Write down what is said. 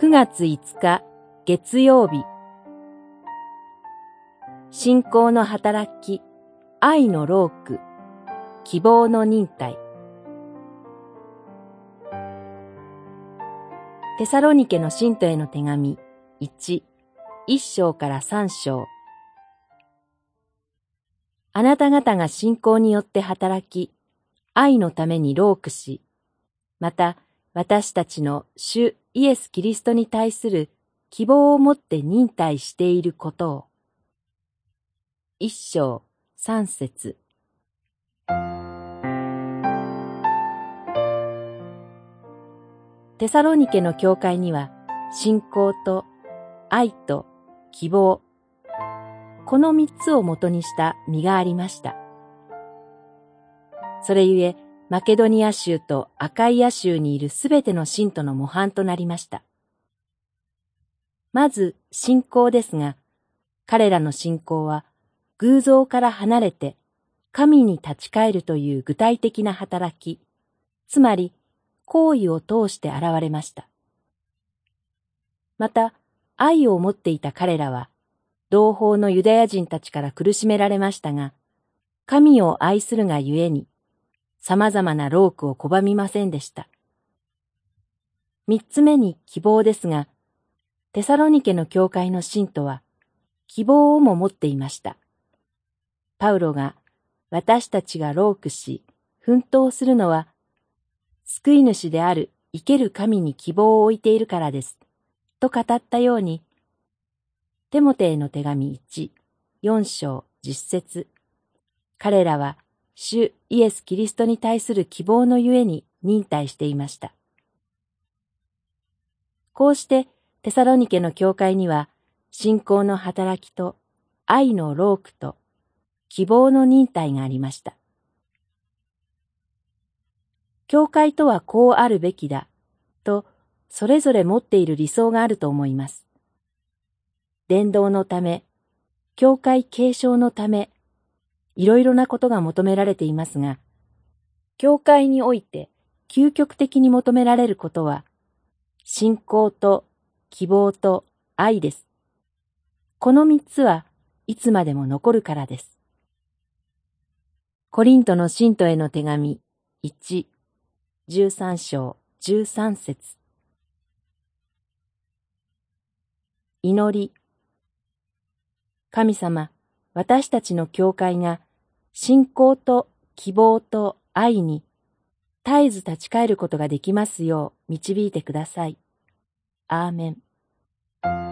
9月5日月曜日信仰の働き、愛のローク、希望の忍耐。テサロニケの信徒への手紙1、1章から3章。あなた方が信仰によって働き、愛のためにロークし、また私たちの主イエス・キリストに対する希望を持って忍耐していることを。一章三節テサロニケの教会には信仰と愛と希望、この三つをもとにした実がありました。それゆえ、マケドニア州とアカイア州にいるすべての信徒の模範となりました。まず信仰ですが、彼らの信仰は偶像から離れて神に立ち返るという具体的な働き、つまり行為を通して現れました。また、愛を持っていた彼らは、同胞のユダヤ人たちから苦しめられましたが、神を愛するがゆえに、様々なロークを拒みませんでした。三つ目に希望ですが、テサロニケの教会の信徒は、希望をも持っていました。パウロが、私たちがロークし、奮闘するのは、救い主である生ける神に希望を置いているからです。と語ったように、テモテへの手紙1、4章実節。彼らは主イエス・キリストに対する希望のゆえに忍耐していました。こうしてテサロニケの教会には信仰の働きと愛のロークと希望の忍耐がありました。教会とはこうあるべきだとそれぞれ持っている理想があると思います。伝道のため、教会継承のため、いろいろなことが求められていますが、教会において究極的に求められることは、信仰と希望と愛です。この三つはいつまでも残るからです。コリントの信徒への手紙1、13章13節祈り神様、私たちの教会が信仰と希望と愛に絶えず立ち返ることができますよう導いてください。アーメン。